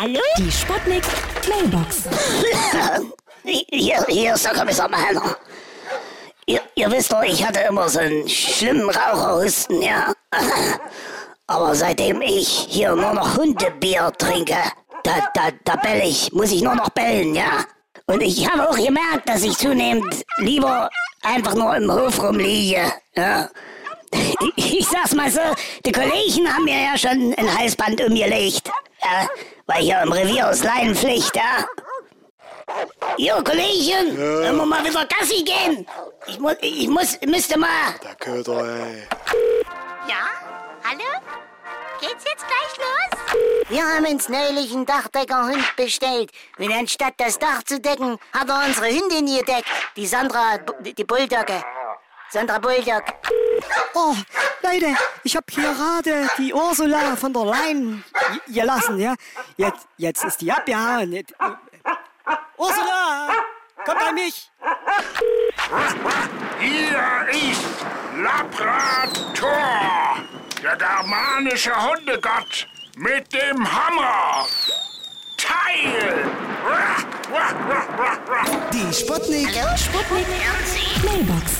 Hallo? Die Sputnik Mailbox. Hier, hier ist der Kommissar Meiner. Ihr, ihr wisst doch, ich hatte immer so einen schlimmen Raucherhusten, ja. Aber seitdem ich hier nur noch Hundebier trinke, da, da, da bell ich, muss ich nur noch bellen, ja. Und ich habe auch gemerkt, dass ich zunehmend lieber einfach nur im Hof rumliege, ja. Ich sag's mal so, die Kollegen haben mir ja schon ein Halsband umgelegt, ja, weil hier im Revier ist Leinenpflicht, ja. Jo, Kollegen, wollen wir mal wieder Gassi gehen? Ich, mu ich muss, müsste mal. Der Köder, ey. Ja? Hallo? Geht's jetzt gleich los? Wir haben uns neulich einen Dachdeckerhund bestellt. Und anstatt das Dach zu decken, hat er unsere Hündin gedeckt. Die Sandra, die Bulldogge. Sandra Bulldog. Oh, Leute, ich habe hier gerade die Ursula von der Leyen gelassen, ja. Jetzt, jetzt ist die abgehauen. Jetzt- Ursula, komm bei mich. Hier ist Labrator, der germanische Hundegott mit dem Hammer. Teil! Die Sputnik. Sputnik Mailbox.